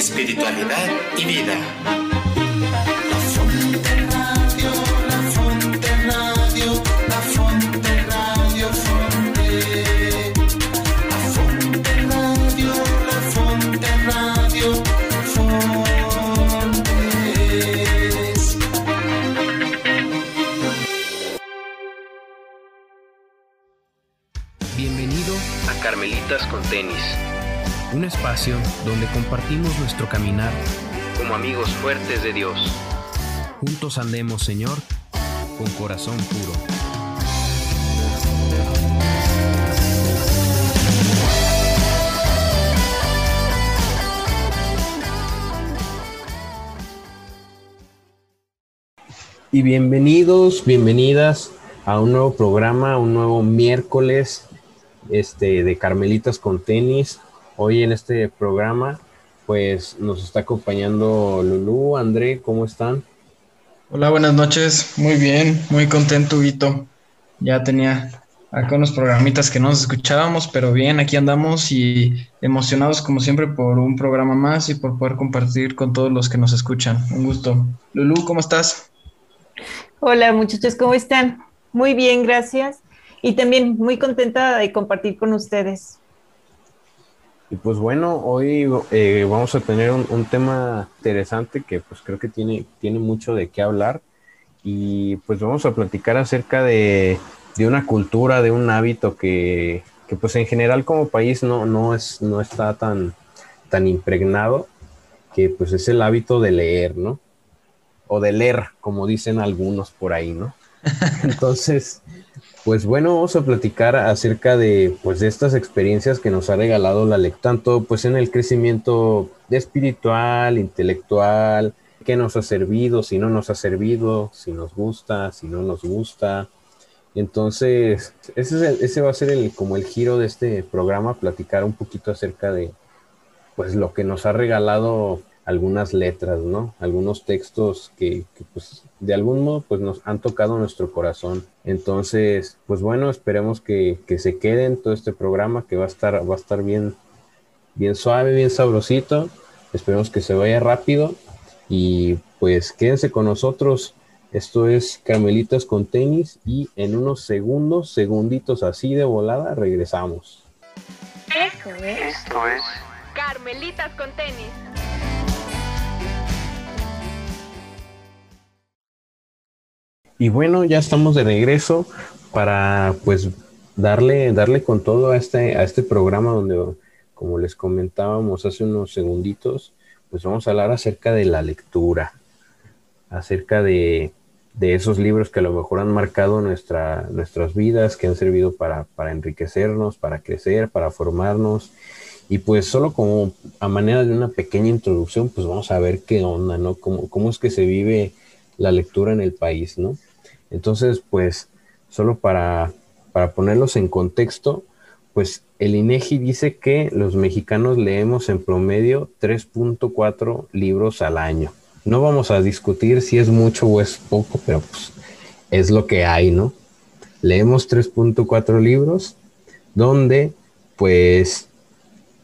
espiritualidad y vida. Espacio donde compartimos nuestro caminar como amigos fuertes de Dios. Juntos andemos, Señor, con corazón puro. Y bienvenidos, bienvenidas a un nuevo programa, un nuevo miércoles este, de Carmelitas con tenis. Hoy en este programa, pues nos está acompañando Lulú, André, ¿cómo están? Hola, buenas noches. Muy bien, muy contento, Vito. Ya tenía acá unos programitas que no nos escuchábamos, pero bien, aquí andamos y emocionados como siempre por un programa más y por poder compartir con todos los que nos escuchan. Un gusto. Lulú, ¿cómo estás? Hola muchachos, ¿cómo están? Muy bien, gracias. Y también muy contenta de compartir con ustedes. Y pues bueno, hoy eh, vamos a tener un, un, tema interesante que pues creo que tiene, tiene mucho de qué hablar. Y pues vamos a platicar acerca de, de una cultura, de un hábito que, que, pues en general como país no, no, es, no está tan, tan impregnado, que pues es el hábito de leer, ¿no? o de leer, como dicen algunos por ahí, ¿no? Entonces, pues bueno, vamos a platicar acerca de, pues, de estas experiencias que nos ha regalado la lectura, tanto pues en el crecimiento espiritual, intelectual, qué nos ha servido, si no nos ha servido, si nos gusta, si no nos gusta. Entonces, ese, es el, ese va a ser el, como el giro de este programa, platicar un poquito acerca de, pues, lo que nos ha regalado algunas letras, ¿no? Algunos textos que, que, pues de algún modo pues nos han tocado nuestro corazón. Entonces, pues bueno, esperemos que, que, se quede en todo este programa que va a estar, va a estar bien, bien suave, bien sabrosito. Esperemos que se vaya rápido y pues quédense con nosotros. Esto es Carmelitas con tenis y en unos segundos, segunditos así de volada, regresamos. Esto es, Esto es Carmelitas con tenis. Y bueno, ya estamos de regreso para pues darle, darle con todo a este, a este programa donde, como les comentábamos hace unos segunditos, pues vamos a hablar acerca de la lectura, acerca de, de esos libros que a lo mejor han marcado nuestra, nuestras vidas, que han servido para, para enriquecernos, para crecer, para formarnos. Y pues solo como a manera de una pequeña introducción, pues vamos a ver qué onda, ¿no? Cómo, cómo es que se vive la lectura en el país, ¿no? Entonces, pues, solo para, para ponerlos en contexto, pues el INEGI dice que los mexicanos leemos en promedio 3.4 libros al año. No vamos a discutir si es mucho o es poco, pero pues es lo que hay, ¿no? Leemos 3.4 libros, donde pues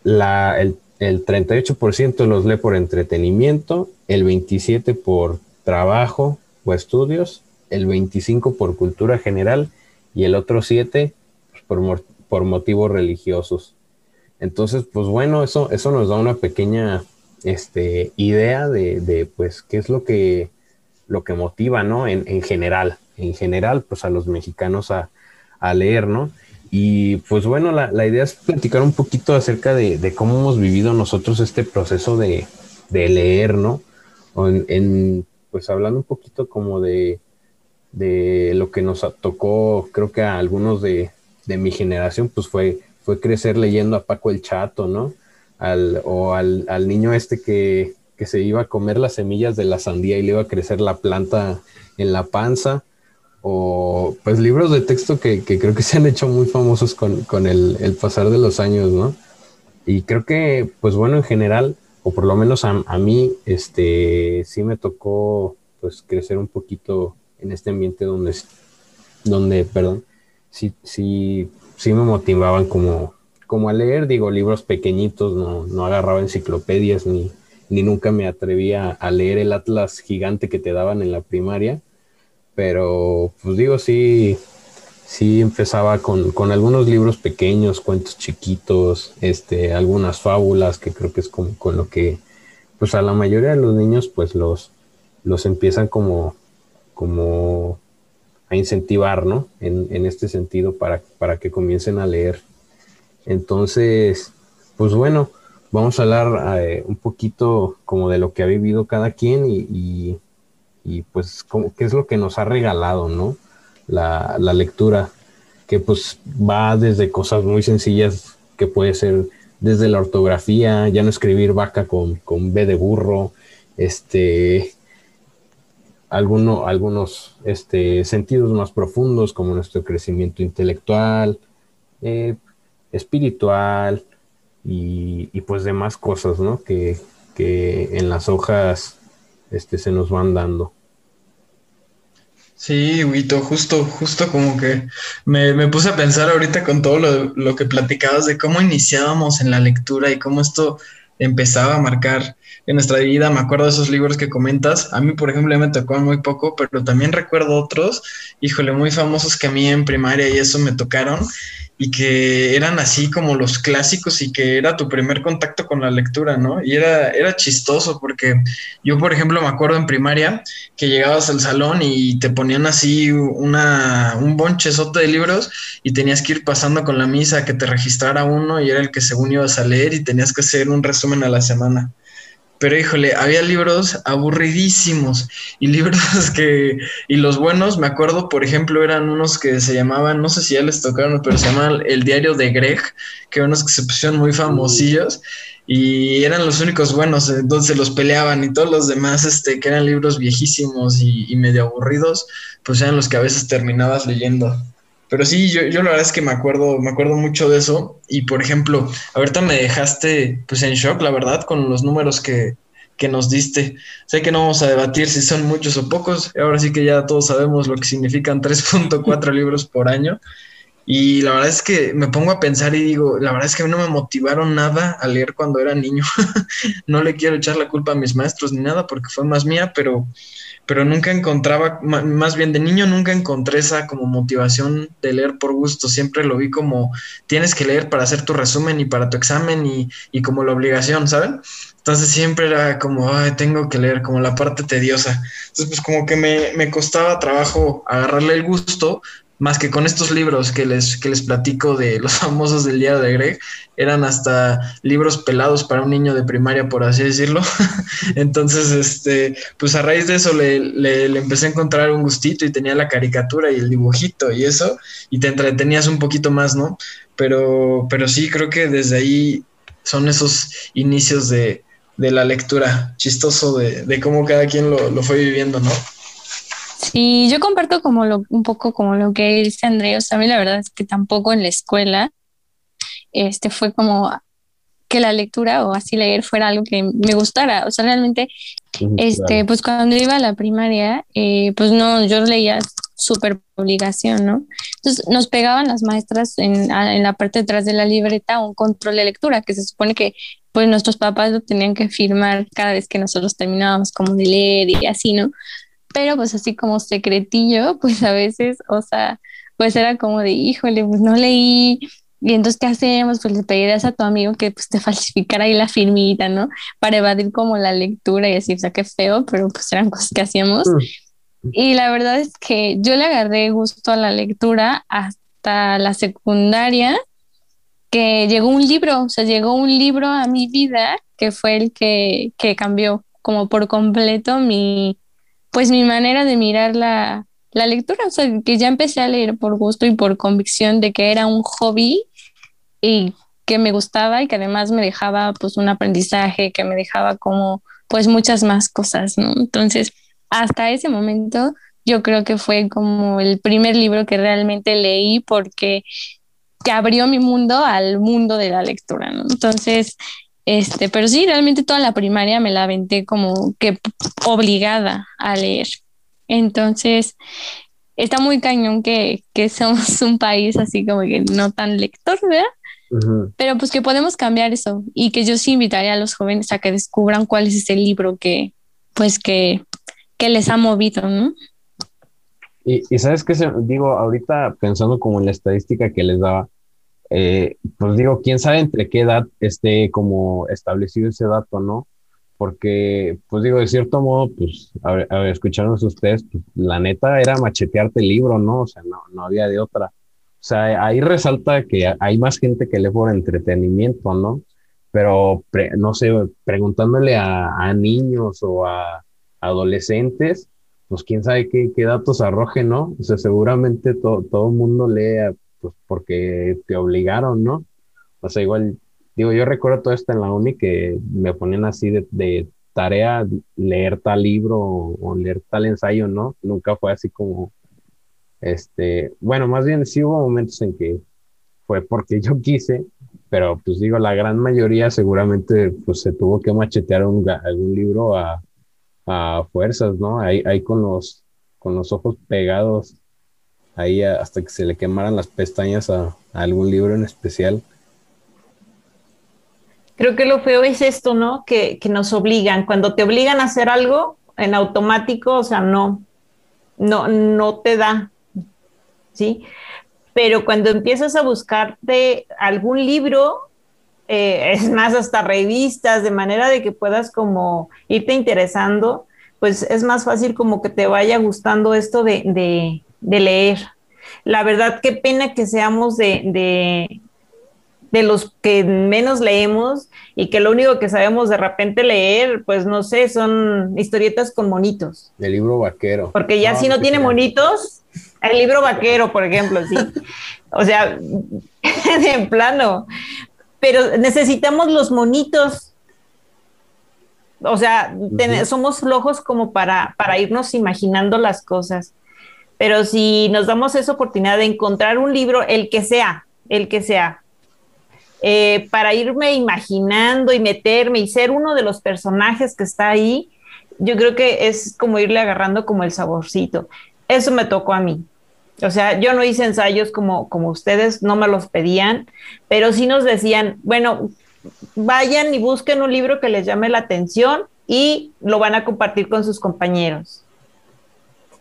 la, el, el 38% los lee por entretenimiento, el 27% por trabajo o estudios, el 25 por cultura general y el otro 7 por, por motivos religiosos. Entonces, pues bueno, eso, eso nos da una pequeña este, idea de, de, pues, qué es lo que, lo que motiva, ¿no? En, en, general, en general, pues a los mexicanos a, a leer, ¿no? Y pues bueno, la, la, idea es platicar un poquito acerca de, de, cómo hemos vivido nosotros este proceso de, de leer, ¿no? En, pues hablando un poquito como de, de lo que nos tocó, creo que a algunos de, de, mi generación, pues fue, fue crecer leyendo a Paco el Chato, ¿no? Al, o al, al niño este que, que, se iba a comer las semillas de la sandía y le iba a crecer la planta en la panza, o pues libros de texto que, que creo que se han hecho muy famosos con, con el, el, pasar de los años, ¿no? Y creo que, pues bueno, en general, o por lo menos a, a mí, este, sí me tocó, pues, crecer un poquito en este ambiente donde, donde perdón, sí, me motivaban como, como a leer, digo, libros pequeñitos, no, no agarraba enciclopedias ni, ni nunca me atrevía a leer el atlas gigante que te daban en la primaria, pero pues digo, sí, sí empezaba con, con algunos libros pequeños, cuentos chiquitos, este, algunas fábulas, que creo que es como con lo que, pues a la mayoría de los niños, pues los, los empiezan como, como a incentivar, ¿no? En, en este sentido, para, para que comiencen a leer. Entonces, pues bueno, vamos a hablar eh, un poquito como de lo que ha vivido cada quien y, y, y pues como, qué es lo que nos ha regalado, ¿no? La, la, lectura, que pues va desde cosas muy sencillas, que puede ser desde la ortografía, ya no escribir vaca con, con B de burro, este, alguno, algunos este, sentidos más profundos como nuestro crecimiento intelectual, eh, espiritual y, y, pues demás cosas, ¿no? Que, que en las hojas este, se nos van dando. Sí, Huito, justo, justo como que me, me, puse a pensar ahorita con todo lo, lo, que platicabas de cómo iniciábamos en la lectura y cómo esto empezaba a marcar en nuestra vida. Me acuerdo de esos libros que comentas. A mí, por ejemplo, me tocó muy poco, pero también recuerdo otros, híjole, muy famosos que a mí en primaria y eso me tocaron y que eran así como los clásicos y que era tu primer contacto con la lectura, ¿no? Y era, era chistoso porque yo, por ejemplo, me acuerdo en primaria que llegabas al salón y te ponían así una, un bonchezote de libros y tenías que ir pasando con la misa que te registrara uno y era el que según ibas a leer y tenías que hacer un resumen a la semana. Pero híjole, había libros aburridísimos y libros que, y los buenos, me acuerdo, por ejemplo, eran unos que se llamaban, no sé si ya les tocaron, pero se llamaban El Diario de Greg, que eran unos que se pusieron muy famosillos y eran los únicos buenos, entonces los peleaban y todos los demás, este, que eran libros viejísimos y, y medio aburridos, pues eran los que a veces terminabas leyendo. Pero sí, yo, yo la verdad es que me acuerdo, me acuerdo mucho de eso. Y por ejemplo, ahorita me dejaste pues en shock, la verdad, con los números que, que nos diste. Sé que no vamos a debatir si son muchos o pocos. Ahora sí que ya todos sabemos lo que significan 3.4 libros por año. Y la verdad es que me pongo a pensar y digo, la verdad es que a mí no me motivaron nada a leer cuando era niño. no le quiero echar la culpa a mis maestros ni nada porque fue más mía, pero pero nunca encontraba, más bien de niño nunca encontré esa como motivación de leer por gusto, siempre lo vi como tienes que leer para hacer tu resumen y para tu examen y, y como la obligación, ¿saben? Entonces siempre era como, ay, tengo que leer, como la parte tediosa. Entonces pues como que me, me costaba trabajo agarrarle el gusto, más que con estos libros que les, que les platico de los famosos del día de Greg, eran hasta libros pelados para un niño de primaria, por así decirlo. Entonces, este, pues a raíz de eso le, le, le, empecé a encontrar un gustito y tenía la caricatura y el dibujito y eso, y te entretenías un poquito más, ¿no? Pero, pero sí, creo que desde ahí son esos inicios de, de la lectura, chistoso de, de cómo cada quien lo, lo fue viviendo, ¿no? Sí, yo comparto como lo, un poco como lo que dice Andrea, o sea, a mí la verdad es que tampoco en la escuela este fue como que la lectura o así leer fuera algo que me gustara, o sea, realmente, este, pues cuando iba a la primaria, eh, pues no, yo leía súper obligación, ¿no? Entonces nos pegaban las maestras en, en la parte de atrás de la libreta un control de lectura, que se supone que pues nuestros papás lo tenían que firmar cada vez que nosotros terminábamos como de leer y así, ¿no? Pero pues así como secretillo, pues a veces, o sea, pues era como de, híjole, pues no leí, y entonces, ¿qué hacemos? Pues le pedirías a tu amigo que pues te falsificara ahí la firmita, ¿no? Para evadir como la lectura y así, o sea, qué feo, pero pues eran cosas que hacíamos. Y la verdad es que yo le agarré gusto a la lectura hasta la secundaria, que llegó un libro, o sea, llegó un libro a mi vida que fue el que, que cambió como por completo mi, pues mi manera de mirar la, la lectura, o sea, que ya empecé a leer por gusto y por convicción de que era un hobby y que me gustaba y que además me dejaba pues un aprendizaje, que me dejaba como pues muchas más cosas, ¿no? Entonces, hasta ese momento yo creo que fue como el primer libro que realmente leí porque que abrió mi mundo al mundo de la lectura, ¿no? Entonces, este, pero sí, realmente toda la primaria me la aventé como que obligada a leer. Entonces, está muy cañón que, que somos un país así como que no tan lector, ¿verdad? Pero pues que podemos cambiar eso y que yo sí invitaría a los jóvenes a que descubran cuál es ese libro que, pues que, que les ha movido, ¿no? Y, y sabes qué, digo, ahorita pensando como en la estadística que les daba, eh, pues digo, quién sabe entre qué edad esté como establecido ese dato, ¿no? Porque, pues digo, de cierto modo, pues, a a ver, escucharon ustedes, pues, la neta era machetearte el libro, ¿no? O sea, no, no había de otra. O sea, ahí resalta que hay más gente que lee por entretenimiento, ¿no? Pero, no sé, preguntándole a, a niños o a adolescentes, pues quién sabe qué, qué datos arroje, ¿no? O sea, seguramente to- todo el mundo lee pues, porque te obligaron, ¿no? O sea, igual, digo, yo recuerdo todo esto en la uni que me ponían así de, de tarea leer tal libro o, o leer tal ensayo, ¿no? Nunca fue así como, este, bueno, más bien sí hubo momentos en que fue porque yo quise, pero pues digo, la gran mayoría seguramente pues se tuvo que machetear un, algún libro a, a fuerzas, ¿no? Ahí, ahí con los, con los ojos pegados, ahí hasta que se le quemaran las pestañas a, algún libro en especial. Creo que lo feo es esto, ¿no? Que, que nos obligan. Cuando te obligan a hacer algo en automático, o sea, no, no, no te da, ¿sí? Pero cuando empiezas a buscarte algún libro, eh, es más, hasta revistas, de manera de que puedas como irte interesando, pues es más fácil como que te vaya gustando esto de, de leer. La verdad, qué pena que seamos de, de, de los que menos leemos y que lo único que sabemos de repente leer, pues no sé, son historietas con monitos. El libro vaquero. Porque ya si no tiene monitos, el libro vaquero, por ejemplo, sí. O sea, en plano. Pero necesitamos los monitos. O sea, ten- somos flojos como para, para irnos imaginando las cosas. Pero si nos damos esa oportunidad de encontrar un libro, el que sea, el que sea, eh, para irme imaginando y meterme y ser uno de los personajes que está ahí, yo creo que es como irle agarrando como el saborcito. Eso me tocó a mí. O sea, yo no hice ensayos como, como ustedes, no me los pedían, pero sí nos decían, bueno, vayan y busquen un libro que les llame la atención y lo van a compartir con sus compañeros.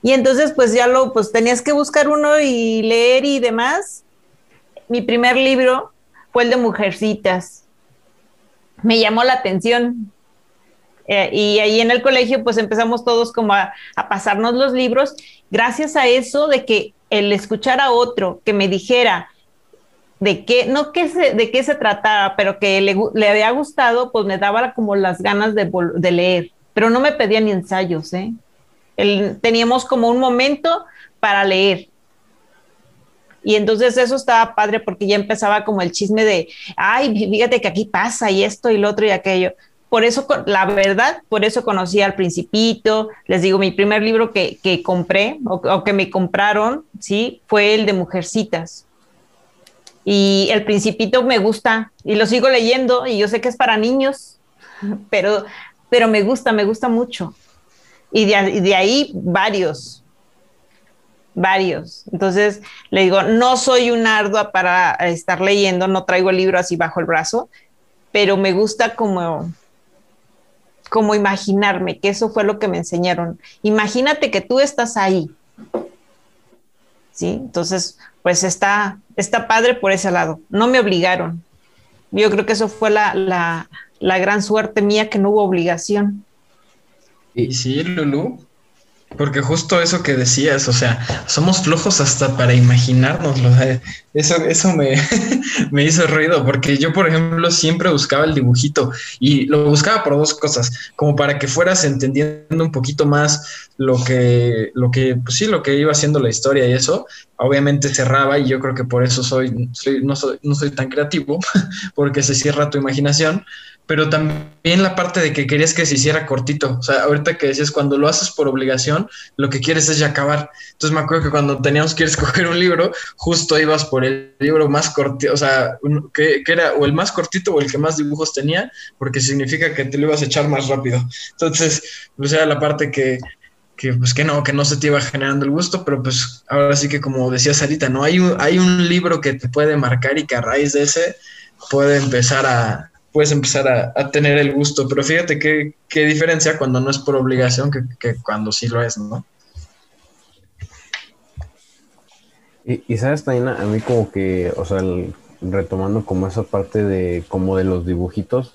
Y entonces, pues ya lo, pues tenías que buscar uno y leer y demás. Mi primer libro fue el de Mujercitas. Me llamó la atención. Eh, y ahí en el colegio, pues empezamos todos como a, pasarnos los libros. Gracias a eso de que el escuchar a otro que me dijera de qué, no que se, de qué se trataba, pero que le, le había gustado, pues me daba como las ganas de, de leer. Pero no me pedía ni ensayos, ¿eh? Teníamos como un momento para leer. Y entonces eso estaba padre porque ya empezaba como el chisme de, ay, fíjate que aquí pasa y esto y lo otro y aquello. Por eso, la verdad, por eso conocí al Principito. Les digo, mi primer libro que, que compré o, o que me compraron, sí, fue el de Mujercitas. Y el Principito me gusta y lo sigo leyendo y yo sé que es para niños, pero, pero me gusta, me gusta mucho. Y de, ahí varios, varios. Entonces le digo, no soy un ardua para estar leyendo, no traigo el libro así bajo el brazo, pero me gusta como, como imaginarme, que eso fue lo que me enseñaron. Imagínate que tú estás ahí. ¿Sí? Entonces, pues está, está padre por ese lado. No me obligaron. Yo creo que eso fue la, la gran suerte mía, que no hubo obligación. Y sí, Lulu, porque justo eso que decías, o sea, somos flojos hasta para imaginárnoslo. eso, eso me, me hizo ruido, porque yo, por ejemplo, siempre buscaba el dibujito y lo buscaba por dos cosas, como para que fueras entendiendo un poquito más lo que, lo que, pues sí, lo que iba haciendo la historia y eso. Obviamente cerraba y yo creo que por eso soy, soy, no, soy no soy tan creativo, porque se cierra tu imaginación pero también la parte de que querías que se hiciera cortito. O sea, ahorita que decías, cuando lo haces por obligación, lo que quieres es ya acabar. Entonces me acuerdo que cuando teníamos que escoger un libro, justo ibas por el libro más cortito, o sea, que era o el más cortito o el que más dibujos tenía, porque significa que te lo ibas a echar más rápido. Entonces, pues era la parte que, que pues que no, que no se te iba generando el gusto, pero pues ahora sí que como decía Sarita, ¿no? Hay un, hay un libro que te puede marcar y que a raíz de ese puede empezar a, puedes empezar a, a tener el gusto, pero fíjate qué, qué diferencia cuando no es por obligación que, que cuando sí lo es, ¿no? Y, y sabes también a, mí como que, o sea, retomando como esa parte de como de los dibujitos,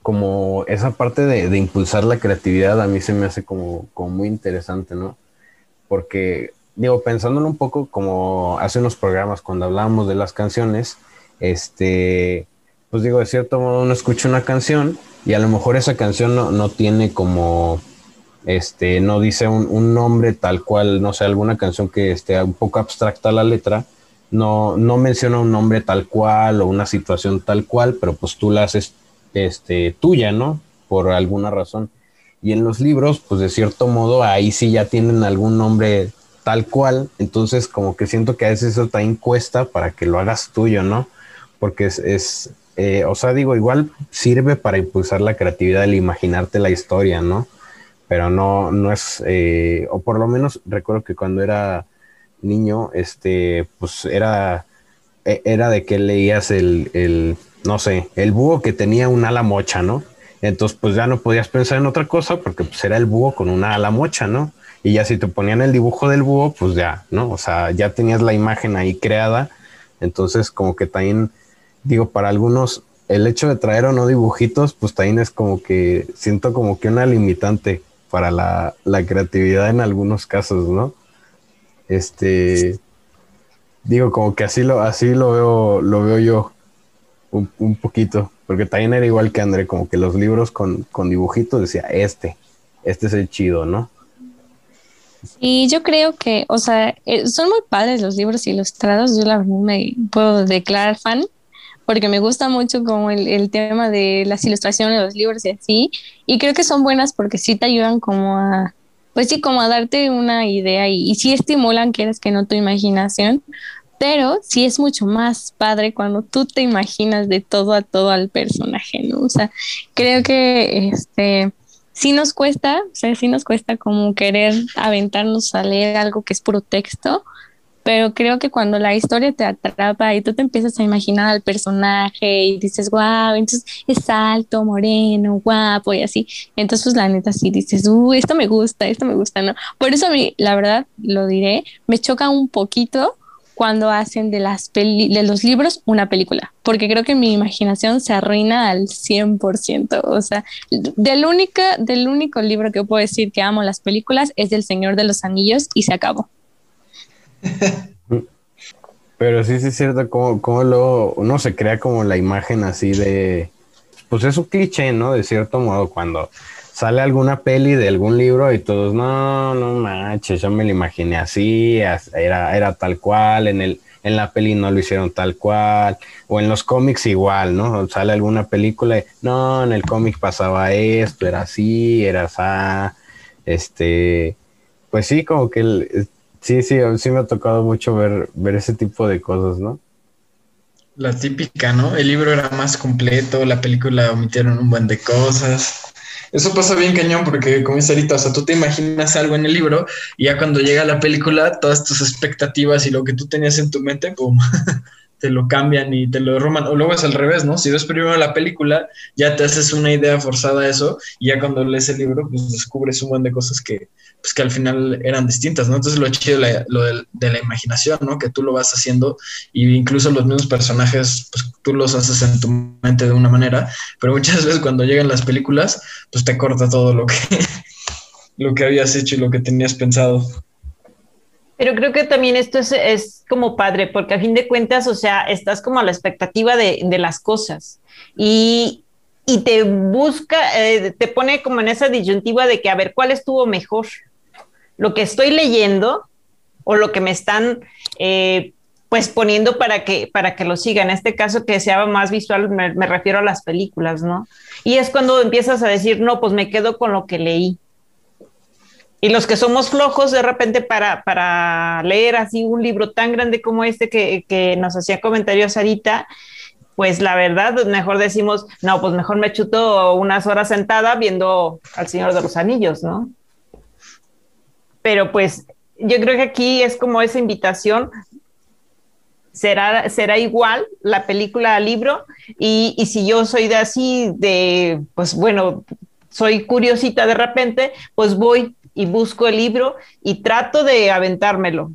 como esa parte de, de impulsar la creatividad a mí se me hace como, como muy interesante, ¿no? Porque, digo, pensándolo un poco como hace unos programas cuando hablábamos de las canciones, este, pues digo, de cierto modo uno escucha una canción y a lo mejor esa canción no, no tiene como, este, no dice un, un nombre tal cual, no sé, alguna canción que esté un poco abstracta la letra, no, no menciona un nombre tal cual o una situación tal cual, pero pues tú la haces este, tuya, ¿no? Por alguna razón. Y en los libros, pues de cierto modo, ahí sí ya tienen algún nombre tal cual, entonces como que siento que a veces eso también cuesta para que lo hagas tuyo, ¿no? Porque es, es eh, o sea, digo, igual sirve para impulsar la creatividad, el imaginarte la historia, ¿no? Pero no, no es, eh, o por lo menos recuerdo que cuando era niño, este, pues era, e- era de que leías el, el, no sé, el búho que tenía un ala mocha, ¿no? Entonces, pues ya no podías pensar en otra cosa porque pues era el búho con una ala mocha, ¿no? Y ya si te ponían el dibujo del búho, pues ya, ¿no? O sea, ya tenías la imagen ahí creada. Entonces, como que también, digo, para algunos, el hecho de traer o no dibujitos, pues también es como que siento como que una limitante para la, la creatividad en algunos casos, ¿no? Este, digo, como que así lo, así lo veo, lo veo yo un, un poquito, porque también era igual que André, como que los libros con, con dibujitos decía, este, este es el chido, ¿no? Y yo creo que, o sea, eh, son muy padres los libros ilustrados. Yo la verdad me puedo declarar fan porque me gusta mucho como el, el tema de las ilustraciones de los libros y así. Y creo que son buenas porque sí te ayudan como a, pues sí, como a darte una idea y, y sí estimulan, quieres que no, tu imaginación. Pero sí es mucho más padre cuando tú te imaginas de todo a todo al personaje, ¿no? O sea, creo que este sí nos cuesta, o sea, sí nos cuesta como querer aventarnos a leer algo que es puro texto, pero creo que cuando la historia te atrapa y tú te empiezas a imaginar al personaje y dices, wow, entonces es alto, moreno, guapo y así, entonces pues la neta sí dices, uh, esto me gusta, esto me gusta, ¿no? Por eso a mí, la verdad, lo diré, me choca un poquito cuando hacen de, las peli de los libros una película, porque creo que mi imaginación se arruina al 100%. O sea, del, única, del único libro que puedo decir que amo las películas es El Señor de los Anillos y se acabó. Pero sí, sí es cierto, como, como luego uno se crea como la imagen así de, pues es un cliché, ¿no? De cierto modo, cuando sale alguna peli de algún libro y todos, no, no manches, yo me lo imaginé así, as- era, era tal cual, en el, en la peli no lo hicieron tal cual, o en los cómics igual, ¿no? Sale alguna película y, no, en el cómic pasaba esto, era así, era así, este, pues sí, como que el- sí, sí, sí me ha tocado mucho ver, ver ese tipo de cosas, ¿no? La típica, ¿no? El libro era más completo, la película omitieron un buen de cosas. Eso pasa bien cañón porque, como dice ahorita, o sea, tú te imaginas algo en el libro y ya cuando llega la película, todas tus expectativas y lo que tú tenías en tu mente, pum, te lo cambian y te lo roman. O luego es al revés, ¿no? Si ves primero la película, ya te haces una idea forzada a eso y ya cuando lees el libro, pues descubres un buen de cosas que, pues, que al final eran distintas, ¿no? Entonces lo chido de la, lo de, la imaginación, ¿no? Que tú lo vas haciendo y incluso los mismos personajes, pues tú los haces en tu mente de una manera, pero muchas veces cuando llegan las películas, pues te corta todo lo que, lo que habías hecho y lo que tenías pensado. Pero creo que también esto es, es como padre, porque a fin de cuentas, o sea, estás como a la expectativa de, de las cosas y, y te busca, eh, te pone como en esa disyuntiva de que a ver cuál estuvo mejor, lo que estoy leyendo o lo que me están eh, pues poniendo para que, para que lo siga. En este caso que sea más visual, me, me refiero a las películas, ¿no? Y es cuando empiezas a decir, no, pues me quedo con lo que leí. Y los que somos flojos de repente para, para leer así un libro tan grande como este que, que nos hacía comentarios Sarita, pues la verdad, mejor decimos, no, pues mejor me chuto unas horas sentada viendo al Señor de los Anillos, ¿no? Pero pues yo creo que aquí es como esa invitación. Será, será igual la película al libro y, y si yo soy de así, de, pues bueno, soy curiosita de repente, pues voy y busco el libro y trato de aventármelo.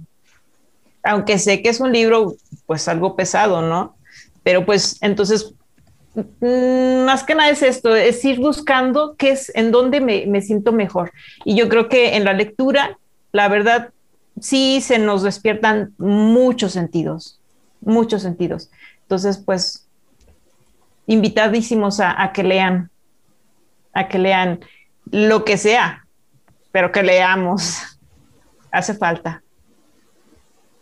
Aunque sé que es un libro, pues algo pesado, ¿no? Pero pues entonces, más que nada es esto, es ir buscando qué es, en dónde me, me siento mejor. Y yo creo que en la lectura, la verdad, sí se nos despiertan muchos sentidos, muchos sentidos. Entonces, pues, invitadísimos a, a que lean, a que lean lo que sea, pero que leamos. Hace falta.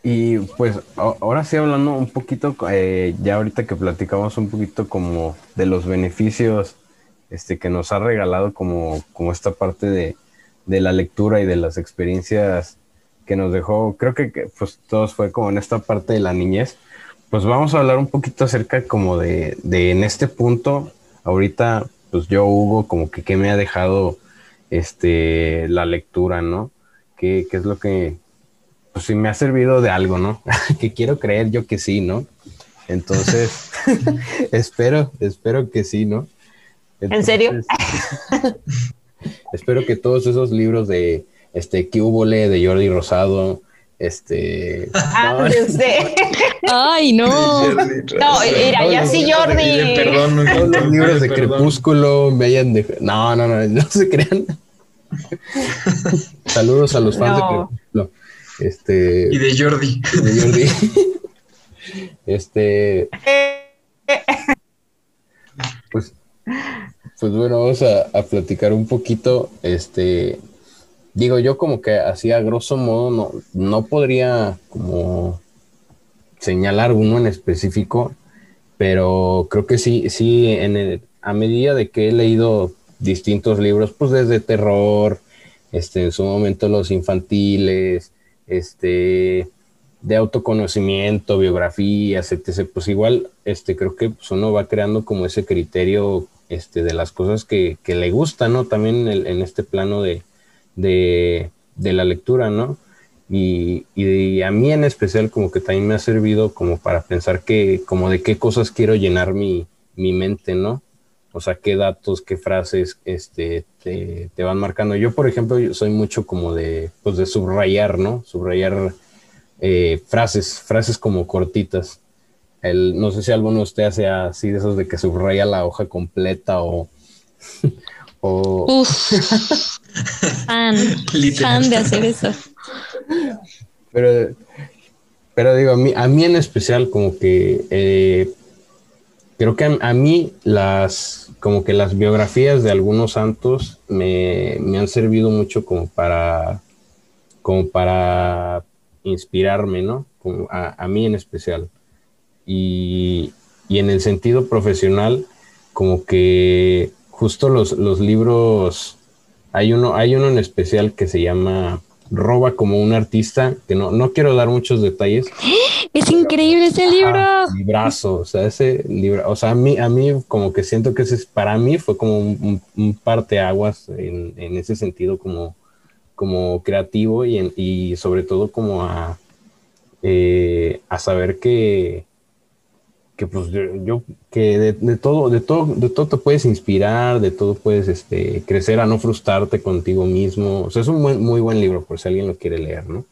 Y pues ahora sí hablando un poquito, eh, ya ahorita que platicamos un poquito como de los beneficios este, que nos ha regalado como, como esta parte de, de la lectura y de las experiencias que nos dejó, creo que, que, pues todos fue como en esta parte de la niñez, pues vamos a hablar un poquito acerca como de, de en este punto, ahorita pues yo Hugo como que qué me ha dejado este, la lectura, ¿no? ¿Qué, qué es lo que, pues sí me ha servido de algo, ¿no? que quiero creer yo que sí, ¿no? Entonces, espero, espero que sí, ¿no? ¿En serio? Espero que todos esos libros de este que hubo le de Jordi Rosado, este Ah, no, yo sé. Ay, no. No, mira, ya sí, Jordi. Perdón, no, todos los libros de perdón. Crepúsculo me hayan dejado. No, no, no, no se crean. Saludos a los fans No. de Crepúsculo. Este Y de Jordi. de Jordi. Este, pues, pues bueno, vamos a, a platicar un poquito. Este, digo, yo como que así a grosso modo no, no podría como señalar uno en específico, pero creo que sí, sí, en el- a medida de que he leído distintos libros, pues desde terror, este, en su momento los infantiles, este, de autoconocimiento, biografías, etc. Pues igual, este, creo que pues, uno va creando como ese criterio, este, de las cosas que, que le gustan, ¿no? También en, en este plano de, de, de la lectura, ¿no? Y, y a mí en especial como que también me ha servido como para pensar que, como de qué cosas quiero llenar mi, mi mente, ¿no? O sea, qué datos, qué frases este, te, te van marcando. Yo, por ejemplo, yo soy mucho como de, pues de subrayar, ¿no? Subrayar eh, frases, frases como cortitas. El, no sé si alguno de ustedes hace así de esos de que subraya la hoja completa o... o Uf. Fan. Fan de hacer eso. pero, pero digo, a mí, a mí en especial como que eh, creo que a, a mí las, como que las biografías de algunos santos me, me han servido mucho como para, como para inspirarme, ¿no? Como a, mí en especial. Y, y en el sentido profesional, como que justo los, los libros, hay uno, hay uno en especial que se llama Roba como un artista, que no, no quiero dar muchos detalles, Es increíble ese libro. Ajá, librazo, o sea, ese libro, o sea, a mí, a mí como que siento que ese es, para mí fue como un, un, un parteaguas en, en ese sentido como, como creativo y, en- y sobre todo como a, eh, a saber que, que pues yo, yo- que de, de todo, de todo, de todo te puedes inspirar, de todo puedes este, crecer a no frustrarte contigo mismo. O sea, es un buen- muy buen libro por si alguien lo quiere leer, ¿no?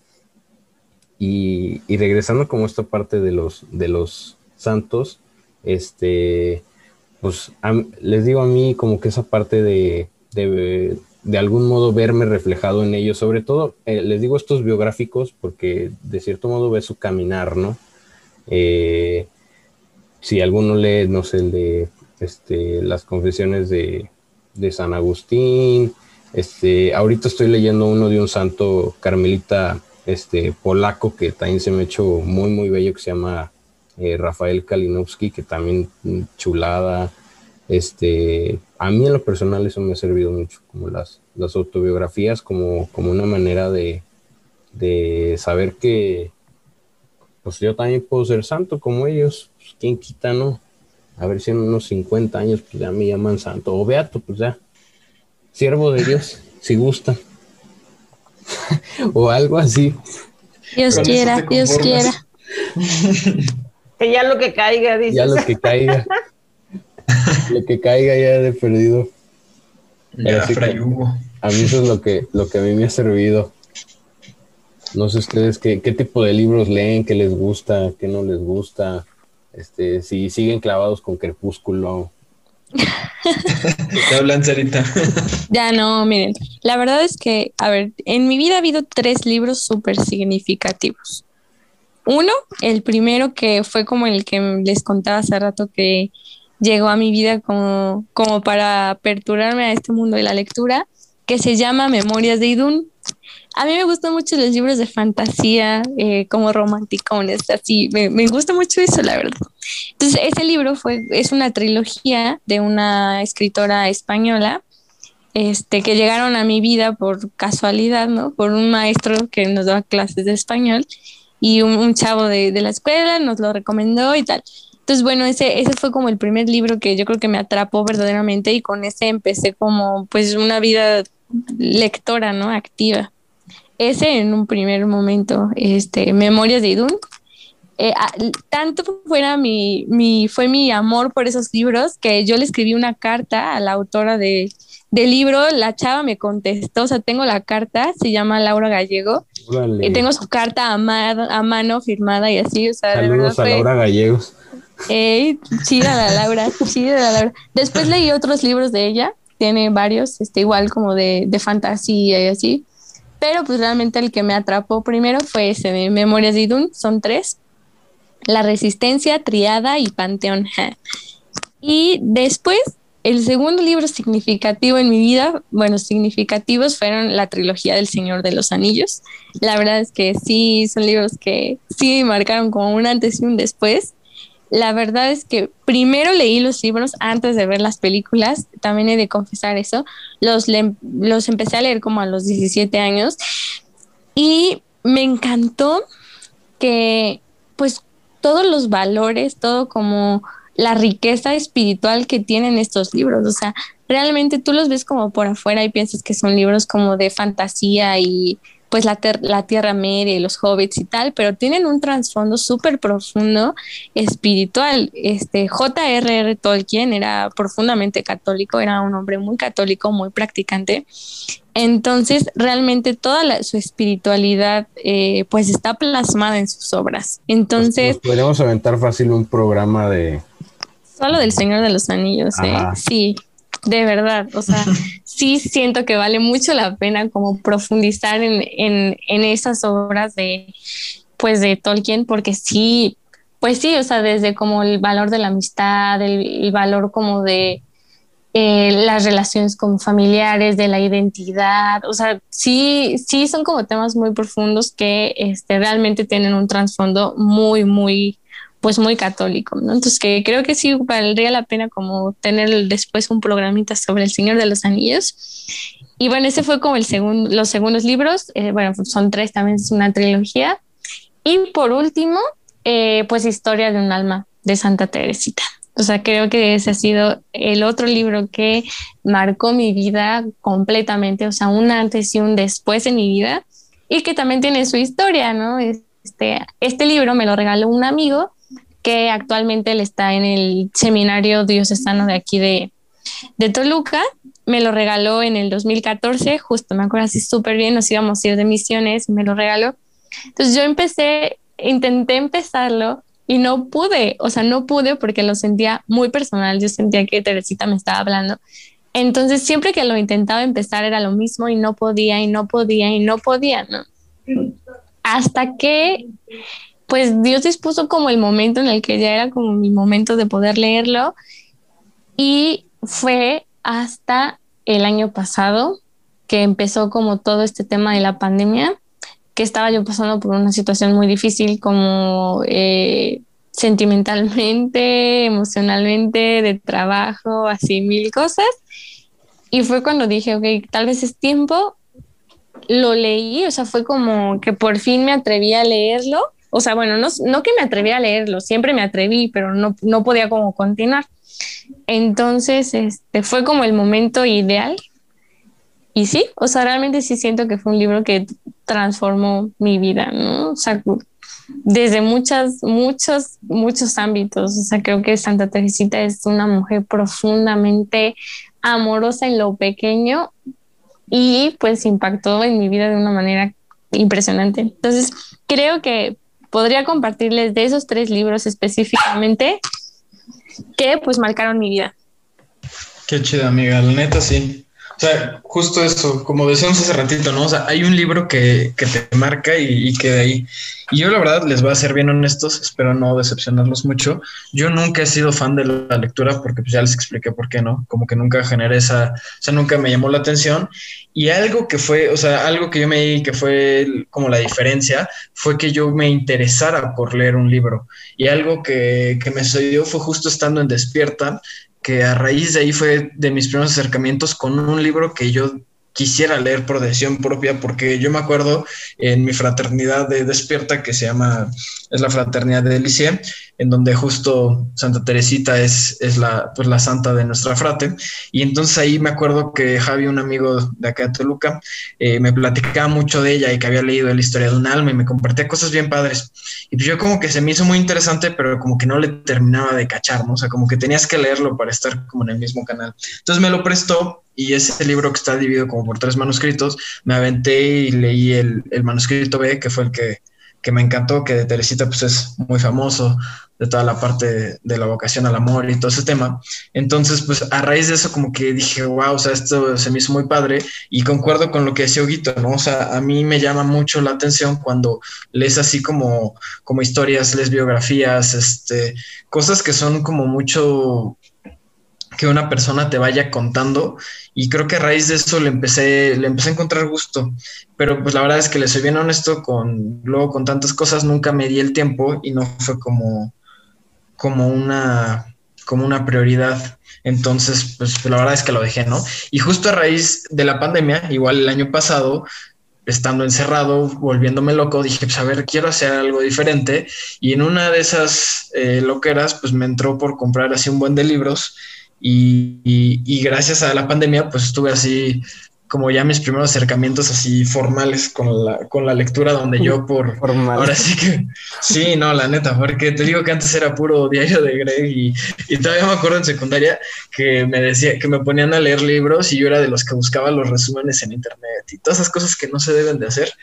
Y, regresando como esta parte de los, de los santos, este, pues les digo a mí como que esa parte de, de, de algún modo verme reflejado en ellos, sobre todo eh, les digo estos biográficos porque de cierto modo ve su caminar, ¿no? Eh, si alguno lee, no sé, el de este, las confesiones de, de San Agustín, este, ahorita estoy leyendo uno de un santo carmelita este, polaco que también se me ha hecho muy, muy bello, que se llama eh, Rafael Kalinowski, que también mm, chulada. Este, a mí en lo personal eso me ha servido mucho, como las, las autobiografías, como, como una manera de, de saber que pues yo también puedo ser santo como ellos, pues quién quita, ¿no? A ver si en unos 50 años pues ya me llaman santo, o beato, pues ya, siervo de Dios, si gusta. o algo así. Dios Con quiera, Dios quiera. Que ya lo que caiga, dices. Ya lo que caiga. lo que caiga ya de perdido. Ya, Así Fray que- Hugo. A mí eso es lo que, lo que a mí me ha servido. No sé ustedes qué, qué tipo de libros leen, qué les gusta, qué no les gusta. Este, si siguen clavados con Crepúsculo. Ya no, miren, la verdad es que, a ver, en mi vida ha habido tres libros súper significativos. Uno, el primero que fue como el que les contaba hace rato que llegó a mi vida como, como para aperturarme a este mundo de la lectura, que se llama Memorias de Idún. A mí me gustan mucho los libros de fantasía, eh, como romanticones, así, me, me gusta mucho eso, la verdad. Entonces, ese libro fue, es una trilogía de una escritora española este, que llegaron a mi vida por casualidad, ¿no? Por un maestro que nos daba clases de español y un, un chavo de, de la escuela nos lo recomendó y tal. Entonces, bueno, ese, ese fue como el primer libro que yo creo que me atrapó verdaderamente y con ese empecé como pues una vida lectora, ¿no? Activa. Ese en un primer momento, este, Memorias de Idún. Eh, a- tanto fuera mi, mi, fue mi amor por esos libros que yo le escribí una carta a la autora de, del libro, la chava me contestó, o sea, tengo la carta, se llama Laura Gallego, y tengo su carta a, ma- a mano firmada y así, o sea, de verdad Saludos a fue- Laura Gallegos. Ey, chida la Laura, chida la Laura. Después leí otros libros de ella, tiene varios, este, igual como de, de fantasía y así. Pero pues realmente el que me atrapó primero fue ese de Memorias de Idún, son tres. La Resistencia, Triada y Panteón. Y después, el segundo libro significativo en mi vida, bueno, significativos fueron la trilogía del Señor de los Anillos. La verdad es que sí, son libros que sí marcaron como un antes y un después. La verdad es que primero leí los libros antes de ver las películas, también he de confesar eso. Los, los empecé a leer como a los 17 años y me encantó que pues todos los valores, todo como la riqueza espiritual que tienen estos libros, o sea, realmente tú los ves como por afuera y piensas que son libros como de fantasía y pues la, ter- la Tierra Media y los hobbits y tal, pero tienen un trasfondo súper profundo espiritual. Este J.R.R. Tolkien era profundamente católico, era un hombre muy católico, muy practicante. Entonces, realmente toda la- su espiritualidad eh, pues está plasmada en sus obras. Entonces, podríamos aventar fácil un programa de. Solo del Señor de los Anillos, ¿eh? Ajá. Sí, de verdad. O sea, sí siento que vale mucho la pena como profundizar en, en, en esas obras de, pues, de Tolkien, porque sí, pues sí, o sea, desde como el valor de la amistad, el, el valor como de eh, las relaciones con familiares, de la identidad, o sea, sí, sí son como temas muy profundos que este, realmente tienen un trasfondo muy, muy, pues muy católico, ¿no? Entonces que creo que sí valdría la pena como tener después un programita sobre el Señor de los Anillos. Y bueno, ese fue como el segundo, los segundos libros, eh, bueno, son tres, también es una trilogía. Y por último, eh, pues Historia de un alma de Santa Teresita. O sea, creo que ese ha sido el otro libro que marcó mi vida completamente, o sea, un antes y un después en mi vida, y que también tiene su historia, ¿no? Este, este libro me lo regaló un amigo que actualmente él está en el seminario diocesano de aquí de, de Toluca. Me lo regaló en el 2014, justo me acuerdo así súper bien, nos íbamos a ir de misiones y me lo regaló. Entonces yo empecé, intenté empezarlo y no pude, o sea, no pude porque lo sentía muy personal, yo sentía que Teresita me estaba hablando. Entonces siempre que lo intentaba empezar era lo mismo y no podía y no podía y no podía, ¿no? Hasta que pues Dios dispuso como el momento en el que ya era como mi momento de poder leerlo y fue hasta el año pasado que empezó como todo este tema de la pandemia, que estaba yo pasando por una situación muy difícil como eh, sentimentalmente, emocionalmente, de trabajo, así mil cosas. Y fue cuando dije, ok, tal vez es tiempo. Lo leí, o sea, fue como que por fin me atreví a leerlo. O sea, bueno, no, no que me atreví a leerlo, siempre me atreví, pero no, no podía como continuar. Entonces, este fue como el momento ideal. y sí, o sea, realmente sí siento que fue un libro que transformó mi vida, ¿no? O sea, desde muchas, muchos, muchos ámbitos. O sea, creo que Santa Teresita es una mujer profundamente amorosa en lo pequeño y pues impactó en mi vida de una manera impresionante. Entonces, creo que podría compartirles de esos tres libros específicamente que pues marcaron mi vida. Qué chida, amiga. La neta, sí. O sea, justo eso, como decíamos hace ratito, ¿no? O sea, hay un libro que, que te marca y, y queda ahí. Y yo la verdad les voy a ser bien honestos, espero no decepcionarlos mucho. Yo nunca he sido fan de la lectura porque pues ya les expliqué por qué no, como que nunca generé esa, o sea, nunca me llamó la atención. Y algo que fue, o sea, algo que yo me di que fue como la diferencia fue que yo me interesara por leer un libro. Y algo que, que me sucedió fue justo estando en Despierta, que a raíz de ahí fue de mis primeros acercamientos con un libro que yo quisiera leer por decisión propia, porque yo me acuerdo en mi fraternidad de despierta, que se llama, es la fraternidad de Licie, en donde justo Santa Teresita es, es la, pues la santa de nuestra frate. Y entonces ahí me acuerdo que Javi, un amigo de acá de Toluca, eh, me platicaba mucho de ella y que había leído la historia de un alma y me compartía cosas bien padres. Y pues yo como que se me hizo muy interesante, pero como que no le terminaba de cachar, ¿no? O sea, como que tenías que leerlo para estar como en el mismo canal. Entonces me lo prestó y ese libro que está dividido como por tres manuscritos, me aventé y leí el, manuscrito B, que fue el que, que, me encantó, que de Teresita pues es muy famoso, de toda la parte de, de, la vocación al amor y todo ese tema. Entonces, pues a raíz de eso como que dije, wow, o sea, esto se me hizo muy padre y concuerdo con lo que decía Huguito, ¿no? O sea, a mí me llama mucho la atención cuando lees así como, como historias, lees biografías, este, cosas que son como mucho que una persona te vaya contando y creo que a raíz de eso le empecé, le empecé a encontrar gusto, pero pues la verdad es que le soy bien honesto con, luego con tantas cosas nunca me di el tiempo y no fue como, como una, como una prioridad. Entonces, pues la verdad es que lo dejé, ¿no? Y justo a raíz de la pandemia, igual el año pasado, estando encerrado, volviéndome loco, dije, pues a ver, quiero hacer algo diferente. Y en una de esas eh, loqueras, pues me entró por comprar así un buen de libros y, y, gracias a la pandemia, pues estuve así como ya mis primeros acercamientos así formales con la, con la lectura, donde yo por... Formal. Ahora sí que... Sí, no, la neta, porque te digo que antes era puro diario de Greg y, y, todavía me acuerdo en secundaria que me decía, que me ponían a leer libros y yo era de los que buscaba los resúmenes en internet y todas esas cosas que no se deben de hacer.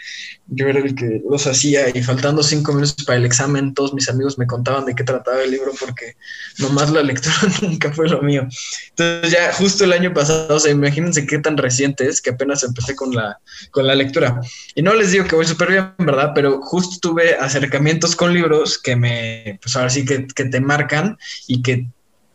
Yo era el que los hacía y faltando cinco minutos para el examen, todos mis amigos me contaban de qué trataba el libro porque nomás la lectura nunca fue lo mío. Entonces ya justo el año pasado, o sea, imagínense qué tan reciente es que apenas empecé con la, con la lectura. Y no les digo que voy súper bien, ¿verdad? Pero justo tuve acercamientos con libros que me, pues ahora sí que, que te marcan y que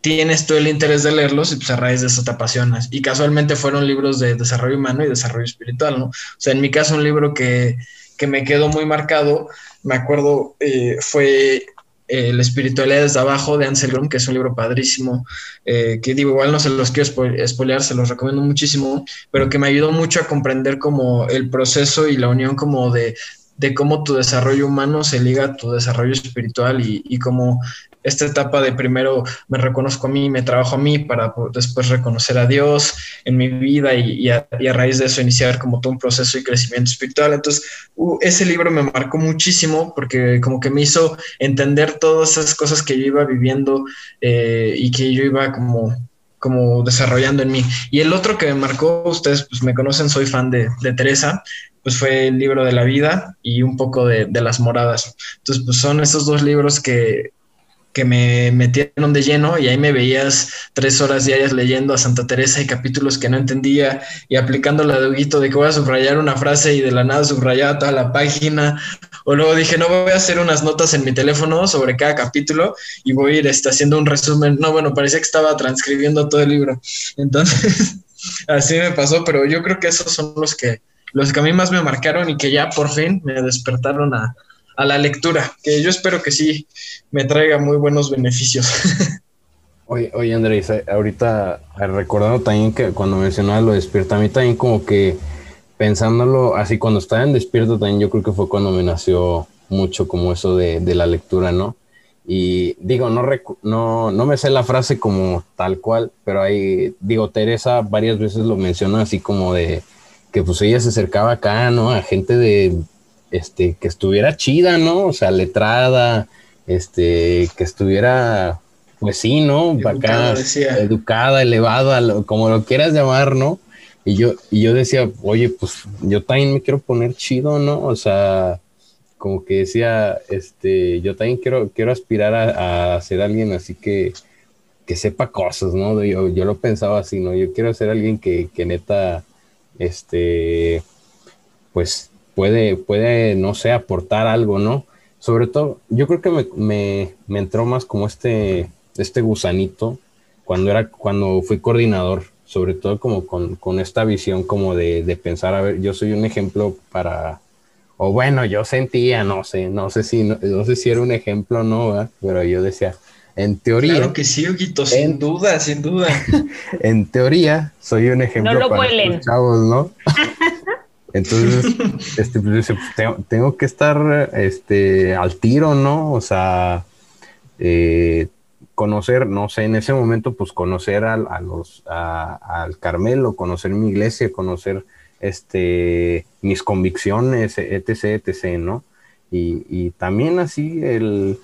tienes todo el interés de leerlos y pues a raíz de eso te apasionas. Y casualmente fueron libros de desarrollo humano y desarrollo espiritual, ¿no? O sea, en mi caso un libro que, que me quedó muy marcado, me acuerdo, eh, fue eh, La espiritualidad desde abajo de Ansel Grom, que es un libro padrísimo, eh, que digo, igual no se los quiero spoilear, se los recomiendo muchísimo, pero que me ayudó mucho a comprender como el proceso y la unión como de, de cómo tu desarrollo humano se liga a tu desarrollo espiritual y, y cómo esta etapa de primero me reconozco a mí, me trabajo a mí para después reconocer a Dios en mi vida y, y, a, raíz de eso iniciar como todo un proceso y crecimiento espiritual. Entonces, uh, ese libro me marcó muchísimo porque como que me hizo entender todas esas cosas que yo iba viviendo eh, y que yo iba como como desarrollando en mí. Y el otro que me marcó, ustedes pues me conocen, soy fan de, de Teresa, pues fue el libro de la vida y un poco de, de las moradas. Entonces, pues son esos dos libros que que me metieron de lleno y ahí me veías tres horas diarias leyendo a Santa Teresa y capítulos que no entendía y aplicando la de de que voy a subrayar una frase y de la nada subrayaba toda la página. O luego dije, no voy a hacer unas notas en mi teléfono sobre cada capítulo y voy a ir este, haciendo un resumen. No, bueno, parecía que estaba transcribiendo todo el libro. Entonces, así me pasó, pero yo creo que esos son los que, los que a mí más me marcaron y que ya por fin me despertaron a, a la lectura, que yo espero que sí me traiga muy buenos beneficios. Oye, oye Andrés, ahorita recordando también que cuando mencionabas lo despierta, a mí también como que pensándolo así, cuando estaba en despierto también yo creo que fue cuando me nació mucho como eso de, de la lectura, ¿no? Y digo, no, no, no me sé la frase como tal cual, pero ahí, digo, Teresa varias veces lo menciona así como de, que pues ella se acercaba acá, ¿no? A gente de, este, que estuviera chida, ¿no? O sea, letrada, este, que estuviera, pues sí, ¿no? Educada, acá, decía. educada, elevada, lo- como lo quieras llamar, ¿no? Y yo, y yo decía, oye, pues yo también me quiero poner chido, ¿no? O sea, como que decía, este, yo también quiero, quiero aspirar a, a ser alguien así que, que sepa cosas, ¿no? Yo, yo lo pensaba así, ¿no? Yo quiero ser alguien que, que neta, este, pues puede, puede, no sé, aportar algo, ¿no? Sobre todo, yo creo que me, me, me entró más como este, este gusanito cuando era, cuando fui coordinador, sobre todo como con, con esta visión como de, de pensar, a ver, yo soy un ejemplo para, o bueno, yo sentía, no sé, no sé si, no, no sé si era un ejemplo o no, ¿verdad? pero yo decía, en teoría, Claro que sí, Huguito, sin En- duda, sin duda. en teoría, soy un ejemplo No lo para vuelen. estos chavos, ¿no? Entonces, este, pues, dice, pues, tengo, tengo que estar este, al tiro, ¿no? O sea, eh, conocer, no sé, en ese momento, pues conocer al, a los, a- al Carmelo, conocer mi iglesia, conocer este, mis convicciones, etc., etc., ¿no? Y, y también así el,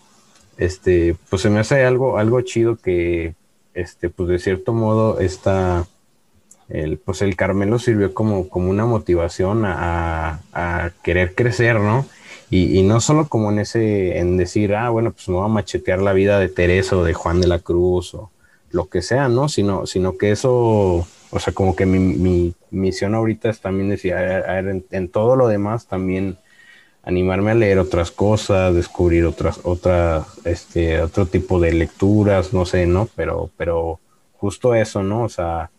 este, pues se me hace algo, algo chido que, este, pues de cierto modo, esta, el, pues el Carmelo sirvió como, como una motivación a, a querer crecer, ¿no? Y, y no solo como en ese, en decir, ah, bueno, pues me voy a machetear la vida de Teresa o de Juan de la Cruz o lo que sea, ¿no? Sino, sino que eso, o sea, como que mi, mi misión ahorita es también decir, a ver, a ver, en, en todo lo demás también animarme a leer otras cosas, descubrir otras, otras, este, otro tipo de lecturas, no sé, ¿no? Pero, pero justo eso, ¿no? O sea,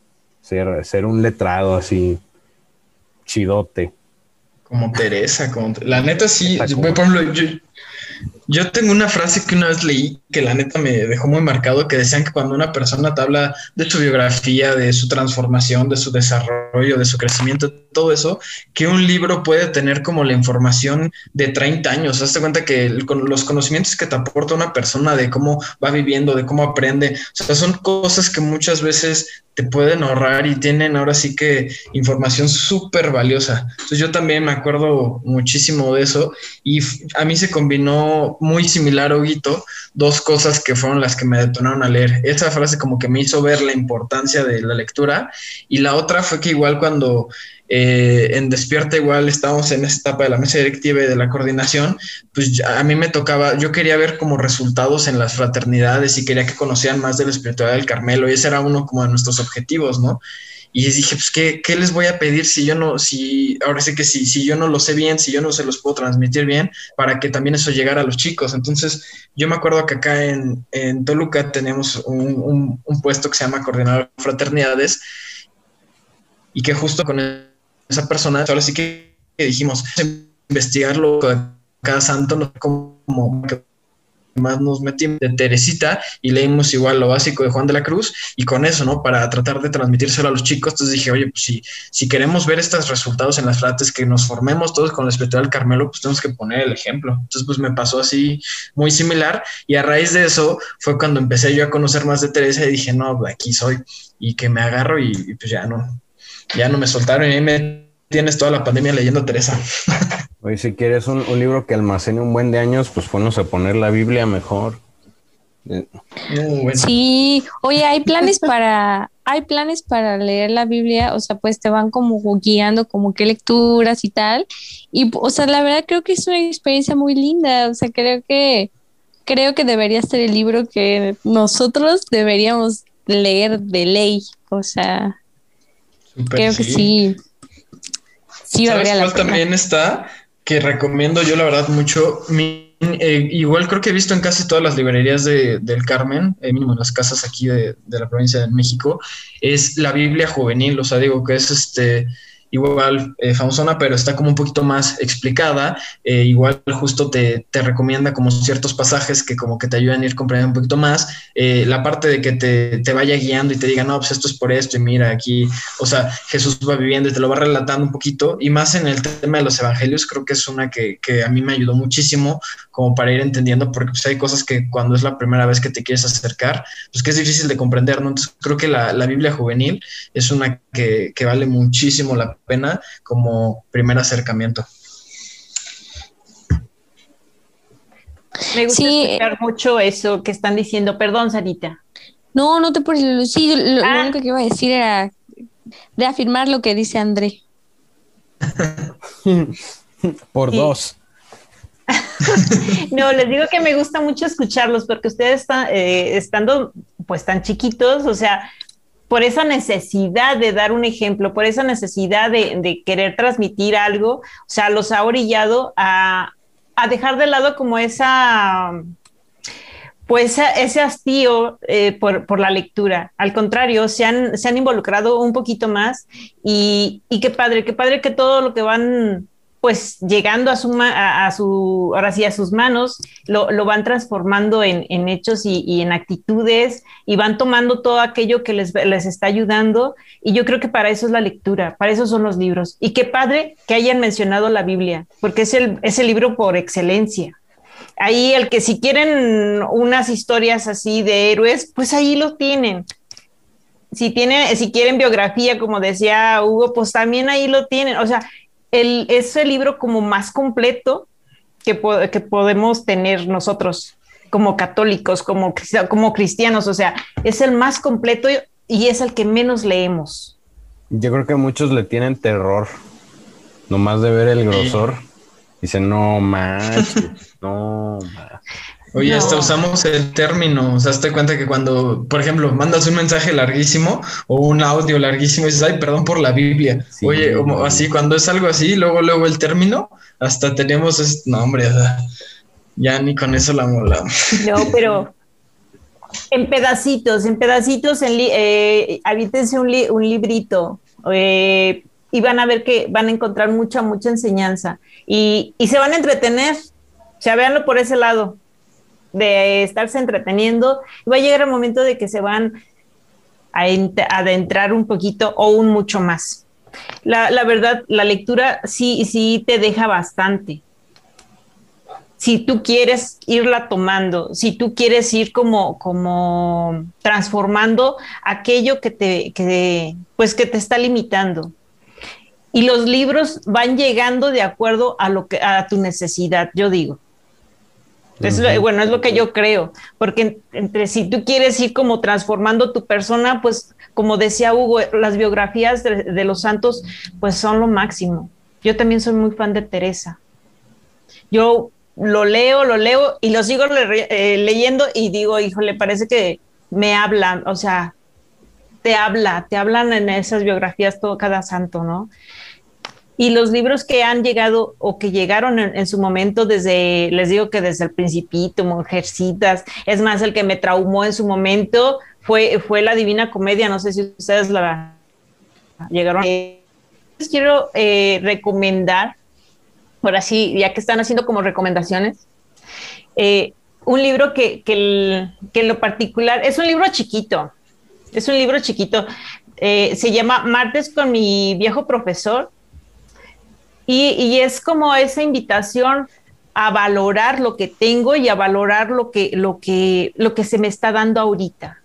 ser, ser un letrado así chidote. Como Teresa, como la neta sí, yo- por ejemplo, yo, yo tengo una frase que una vez leí que la neta me dejó muy marcado, que decían que cuando una persona te habla de su biografía, de su transformación, de su desarrollo, de su crecimiento, todo eso, que un libro puede tener como la información de 30 años. Hazte cuenta que los conocimientos que te aporta una persona de cómo va viviendo, de cómo aprende, o sea, son cosas que muchas veces te pueden ahorrar y tienen ahora sí que información súper valiosa. Entonces yo también me acuerdo muchísimo de eso y a mí se combinó muy similar, Huguito, dos cosas que fueron las que me detonaron a leer. Esa frase como que me hizo ver la importancia de la lectura y la otra fue que igual cuando eh, en Despierta igual estábamos en esta etapa de la mesa directiva y de la coordinación, pues a mí me tocaba, yo quería ver como resultados en las fraternidades y quería que conocieran más de la espiritualidad del Carmelo y ese era uno como de nuestros objetivos, ¿no? Y dije, pues, ¿qué, ¿qué, les voy a pedir si yo no, si, ahora sí que si, si yo no lo sé bien, si yo no se los puedo transmitir bien, para que también eso llegara a los chicos? Entonces, yo me acuerdo que acá en, en Toluca tenemos un, un, puesto que se llama Coordinador de Fraternidades y que justo con esa persona, ahora sí que, dijimos, investigarlo cada santo, no sé cómo que más nos metimos de Teresita y leímos igual lo básico de Juan de la Cruz y con eso, ¿no? Para tratar de transmitírselo a los chicos, entonces dije, oye, pues si, si queremos ver estos resultados en las frates, que nos formemos todos con la espiritual Carmelo, pues tenemos que poner el ejemplo. Entonces, pues me pasó así muy similar y a raíz de eso fue cuando empecé yo a conocer más de Teresa y dije, no, de aquí soy y que me agarro y, y pues ya no, ya no me soltaron y ahí me tienes toda la pandemia leyendo a Teresa. Oye, si quieres un, un, libro que almacene un buen de años, pues ponnos a poner la Biblia mejor. Muy bueno. Sí, oye, hay planes para, hay planes para leer la Biblia, o sea, pues te van como guiando como qué lecturas y tal. Y, o sea, la verdad creo que es una experiencia muy linda, o sea, creo que, creo que debería ser el libro que nosotros deberíamos leer de ley, o sea, Super, creo que sí. Sí, ¿Sabes cuál también está? Que recomiendo yo, la verdad, mucho. Eh, igual creo que he visto en casi todas las librerías de, del Carmen, eh, mínimo en las casas aquí de, de, la provincia de México, es la Biblia juvenil. O sea, digo que es este igual eh, famosona, pero está como un poquito más explicada. Eh, igual justo te, te, recomienda como ciertos pasajes que como que te ayudan a ir comprendiendo un poquito más. Eh, la parte de que te, te, vaya guiando y te diga, no, pues esto es por esto y mira aquí, o sea, Jesús va viviendo y te lo va relatando un poquito. Y más en el tema de los evangelios, creo que es una que, que a mí me ayudó muchísimo como para ir entendiendo, porque pues hay cosas que cuando es la primera vez que te quieres acercar, pues que es difícil de comprender, ¿no? Entonces creo que la, la Biblia juvenil es una que, que vale muchísimo la pena como primer acercamiento. Me gusta Sí. escuchar mucho eso que están diciendo. Perdón, Sarita. No, no te por Sí, lo, lo Ah. único que iba a decir era reafirmar lo que dice André. Por Sí. dos. No, les digo que me gusta mucho escucharlos porque ustedes están, eh, estando pues tan chiquitos, o sea, por esa necesidad de dar un ejemplo, por esa necesidad de, querer transmitir algo, o sea, los ha orillado a, dejar de lado como esa, pues ese hastío eh, por, la lectura. Al contrario, se han, se han involucrado un poquito más y, y qué padre, qué padre que todo lo que van pues llegando a su, a, a ahora sí, a sus manos, lo, lo van transformando en, en hechos y, en actitudes y van tomando todo aquello que les, les está ayudando. Y yo creo que para eso es la lectura, para eso son los libros. Y qué padre que hayan mencionado la Biblia, porque es el, es el libro por excelencia. Ahí el que si quieren unas historias así de héroes, pues ahí lo tienen. Si tienen, si quieren biografía, como decía Hugo, pues también ahí lo tienen. O sea, el, es el libro como más completo que, po- que podemos tener nosotros como católicos, como, como cristianos. O sea, es el más completo y- y es el que menos leemos. Yo creo que muchos le tienen terror. Nomás de ver el grosor. Dicen, no manches, no ma-". Oye, No. hasta usamos el término, o sea, te cuenta que cuando, por ejemplo, mandas un mensaje larguísimo o un audio larguísimo y dices, ay, perdón por la Biblia. Sí. Oye, como así, cuando es algo así, luego, luego el término, hasta tenemos, este, no, hombre, o sea, ya ni con eso la molamos. No, pero en pedacitos, en pedacitos, en li- eh, avítense un, li- un librito eh, y van a ver que van a encontrar mucha, mucha enseñanza y, y se van a entretener. O sea, véanlo por ese lado, de estarse entreteniendo. Va a llegar el momento de que se van a ent- adentrar un poquito o un mucho más. La, la verdad, la lectura sí, sí te deja bastante si tú quieres irla tomando, si tú quieres ir como, como transformando aquello que te, que, pues que te está limitando. Y los libros van llegando de acuerdo a lo que, a tu necesidad, yo digo. Es lo- bueno, es lo que yo creo, porque entre si tú quieres ir como transformando tu persona, pues como decía Hugo, las biografías de, de los santos, pues son lo máximo. Yo también soy muy fan de Teresa. Yo lo leo, lo leo y lo sigo le- eh, leyendo y digo, híjole, parece que me hablan, o sea, te habla, te hablan en esas biografías todo cada santo, ¿no? Y los libros que han llegado o que llegaron en, su momento desde, les digo que desde el principito, Mujercitas, es más, el que me traumó en su momento fue, fue la Divina Comedia, no sé si ustedes la llegaron. Eh, les quiero eh, recomendar, ahora sí, ya que están haciendo como recomendaciones, eh, un libro que, que, que en lo particular es un libro chiquito, es un libro chiquito, se llama Martes con mi viejo profesor y, es como esa invitación a valorar lo que tengo y a valorar lo que, lo que, lo que se me está dando ahorita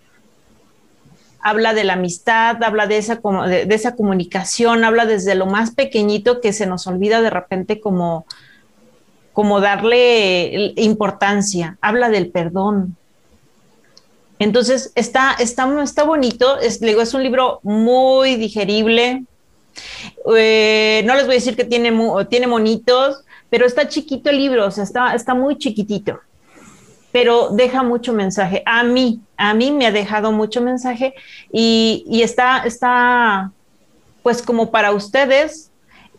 habla de la amistad, habla de esa, de, esa comunicación, habla desde lo más pequeñito que se nos olvida de repente como, como darle importancia, habla del perdón. Entonces, está, está, está bonito, es, digo, es un libro muy digerible. Eh, no les voy a decir que tiene, tiene monitos, pero está chiquito el libro, o sea, está, está muy chiquitito pero deja mucho mensaje. A mí, a mí me ha dejado mucho mensaje y, y está, está, pues como para ustedes,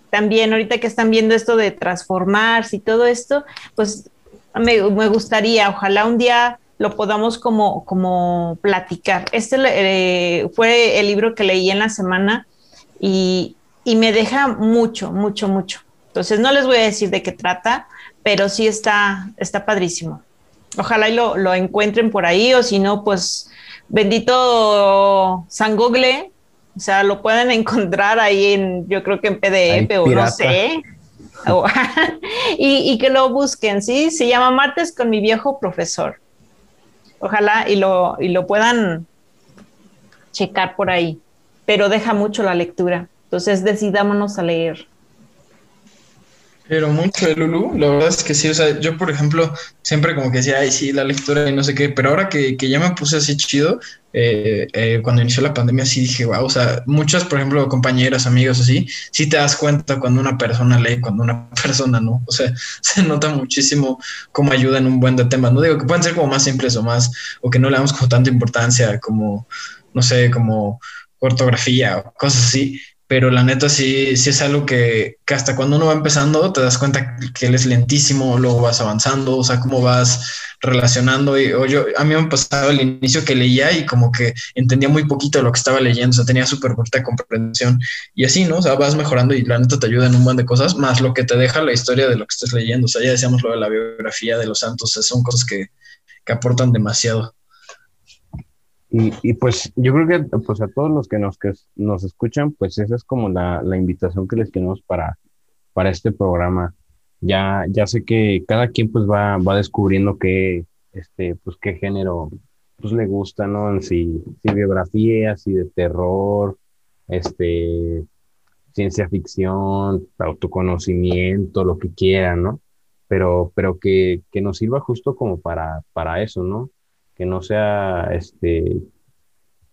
también ahorita que están viendo esto de transformarse y todo esto, pues me, me gustaría, ojalá un día lo podamos como, como platicar. Este eh, fue el libro que leí en la semana y, y me deja mucho, mucho, mucho. Entonces no les voy a decir de qué trata, pero sí está, está padrísimo. Ojalá y lo, lo encuentren por ahí, o si no, pues bendito San Google, o sea, lo pueden encontrar ahí en, yo creo que en PDF Ay, o no sé. Y, y que lo busquen, ¿sí? Se llama Martes con mi viejo profesor. Ojalá y lo, y lo puedan checar por ahí, pero deja mucho la lectura. Entonces decidámonos a leer. Pero mucho de Lulu, la verdad es que sí, o sea, yo por ejemplo siempre como que decía, ay, sí, la lectura y no sé qué, pero ahora que, que ya me puse así chido, eh, eh, cuando inició la pandemia sí dije, wow, o sea, muchas, por ejemplo, compañeras, amigos así, sí te das cuenta cuando una persona lee, cuando una persona no, o sea, se nota muchísimo cómo ayuda en un buen de temas, no digo que pueden ser como más simples o más, o que no le damos como tanta importancia como, no sé, como ortografía o cosas así, pero la neta sí, sí es algo que, que, hasta cuando uno va empezando te das cuenta que él es lentísimo, luego vas avanzando, o sea, cómo vas relacionando. Y, o yo, a mí me pasaba al inicio que leía y como que entendía muy poquito lo que estaba leyendo, o sea, tenía súper poquita comprensión y así, ¿no? O sea, vas mejorando y la neta te ayuda en un montón de cosas, más lo que te deja la historia de lo que estés leyendo. O sea, ya decíamos lo de la biografía de los santos, o sea, son cosas que, que aportan demasiado. Y, y, pues yo creo que pues a todos los que nos, que nos escuchan, pues esa es como la, la invitación que les tenemos para, para este programa. Ya, ya sé que cada quien pues va, va descubriendo qué, este, pues qué género pues le gusta, ¿no? Si, si biografía, si de terror, este, ciencia ficción, autoconocimiento, lo que quieran, ¿no? Pero, pero que, que nos sirva justo como para, para eso, ¿no? Que no sea este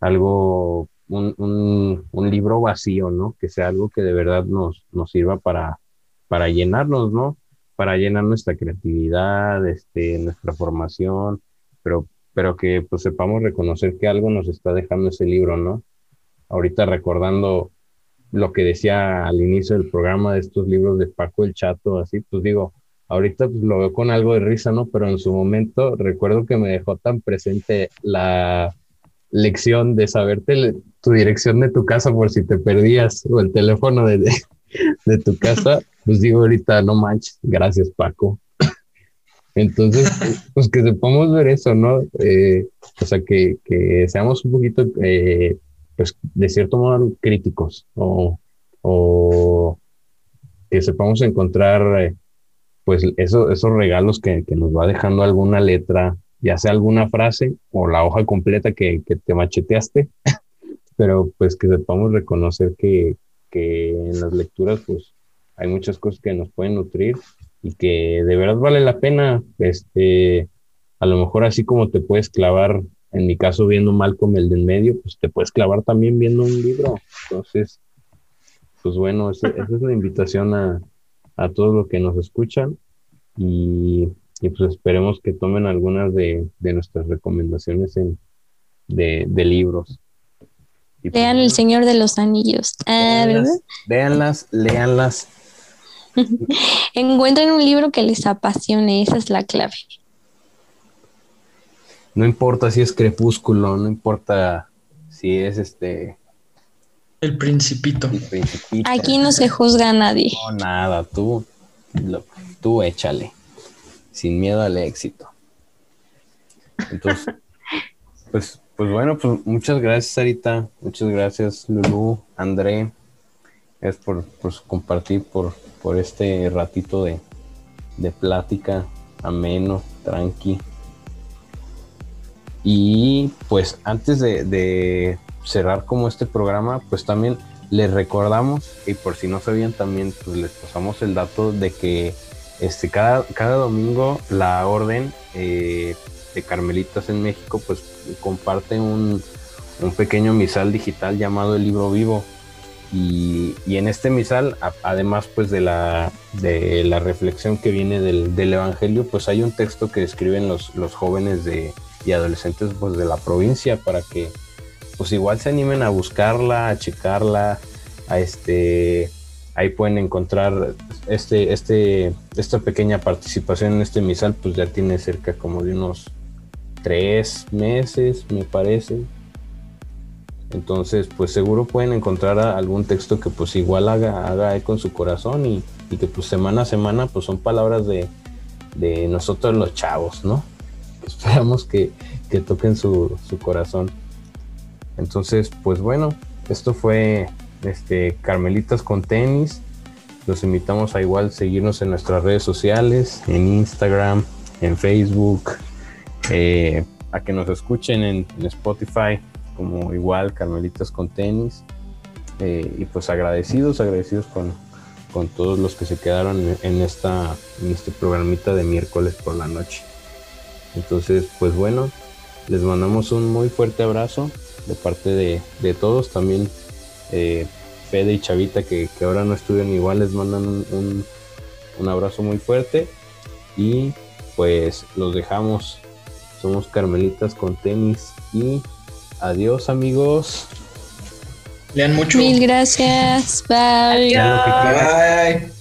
algo, un, un, libro vacío, ¿no? Que sea algo que de verdad nos, nos sirva para, para llenarnos, ¿no? Para llenar nuestra creatividad, este, nuestra formación, pero, pero que pues sepamos reconocer que algo nos está dejando ese libro, ¿no? Ahorita recordando lo que decía al inicio del programa de estos libros de Paco el Chato, así, pues digo, Ahorita pues, lo veo con algo de risa, ¿no? Pero en su momento recuerdo que me dejó tan presente la lección de saberte tu dirección de tu casa por si te perdías o el teléfono de, de, tu casa. Pues digo ahorita, no manches, gracias Paco. Entonces, pues que sepamos ver eso, ¿no? Eh, o sea, que, que, seamos un poquito, eh, pues de cierto modo, críticos o, o que sepamos encontrar eh, pues eso, esos regalos que, que, nos va dejando alguna letra, ya sea alguna frase o la hoja completa que, que te macheteaste, pero pues que sepamos reconocer que, que, en las lecturas pues hay muchas cosas que nos pueden nutrir y que de verdad vale la pena, este, a lo mejor así como te puedes clavar, en mi caso viendo mal como el de en medio, pues te puedes clavar también viendo un libro, entonces, pues bueno, esa, esa es la invitación a, a todos los que nos escuchan y, y pues esperemos que tomen algunas de, de nuestras recomendaciones en, de, de libros. Y Lean pues, El Señor de los Anillos. Ah, Leanlas, leanlas. Encuentren un libro que les apasione, esa es la clave. No importa si es crepúsculo, no importa si es este el principito. El principito. Aquí no se juzga a nadie. No, nada, tú, lo, tú échale, sin miedo al éxito. Entonces, pues, pues bueno, pues muchas gracias, Sarita, muchas gracias, Lulu, André, es por, por compartir, por, por este ratito de, de plática ameno, tranqui. Y pues antes de, de cerrar como este programa, pues también les recordamos, y por si no sabían también, pues les pasamos el dato de que este, cada, cada domingo la orden eh, de Carmelitas en México pues comparte un, un, pequeño misal digital llamado el libro vivo. Y, y en este misal, además pues de la, de la reflexión que viene del, del, Evangelio, pues hay un texto que escriben los, los jóvenes de, y adolescentes pues de la provincia para que pues igual se animen a buscarla, a checarla, a este, ahí pueden encontrar este, este, esta pequeña participación en este misal, pues ya tiene cerca como de unos tres meses, me parece. Entonces, pues seguro pueden encontrar algún texto que pues igual haga, haga eco en su corazón y, que pues semana a semana pues son palabras de, de nosotros los chavos, ¿no? Esperamos que, que toquen su, su corazón. Entonces, pues bueno, esto fue este, Carmelitas con tenis. Los invitamos a igual seguirnos en nuestras redes sociales, en Instagram, en Facebook, eh, a que nos escuchen en, Spotify como igual Carmelitas con tenis. eh, y pues agradecidos, agradecidos con, con todos los que se quedaron en esta, en este programita de miércoles por la noche. Entonces, pues bueno, les mandamos un muy fuerte abrazo de parte de, de todos. También eh, Fede y Chavita, que, que ahora no estudian igual, les mandan un, un- un abrazo muy fuerte. Y pues los dejamos. Somos Carmelitas con tenis. Y adiós, amigos. Lean mucho. Mil gracias. Bye.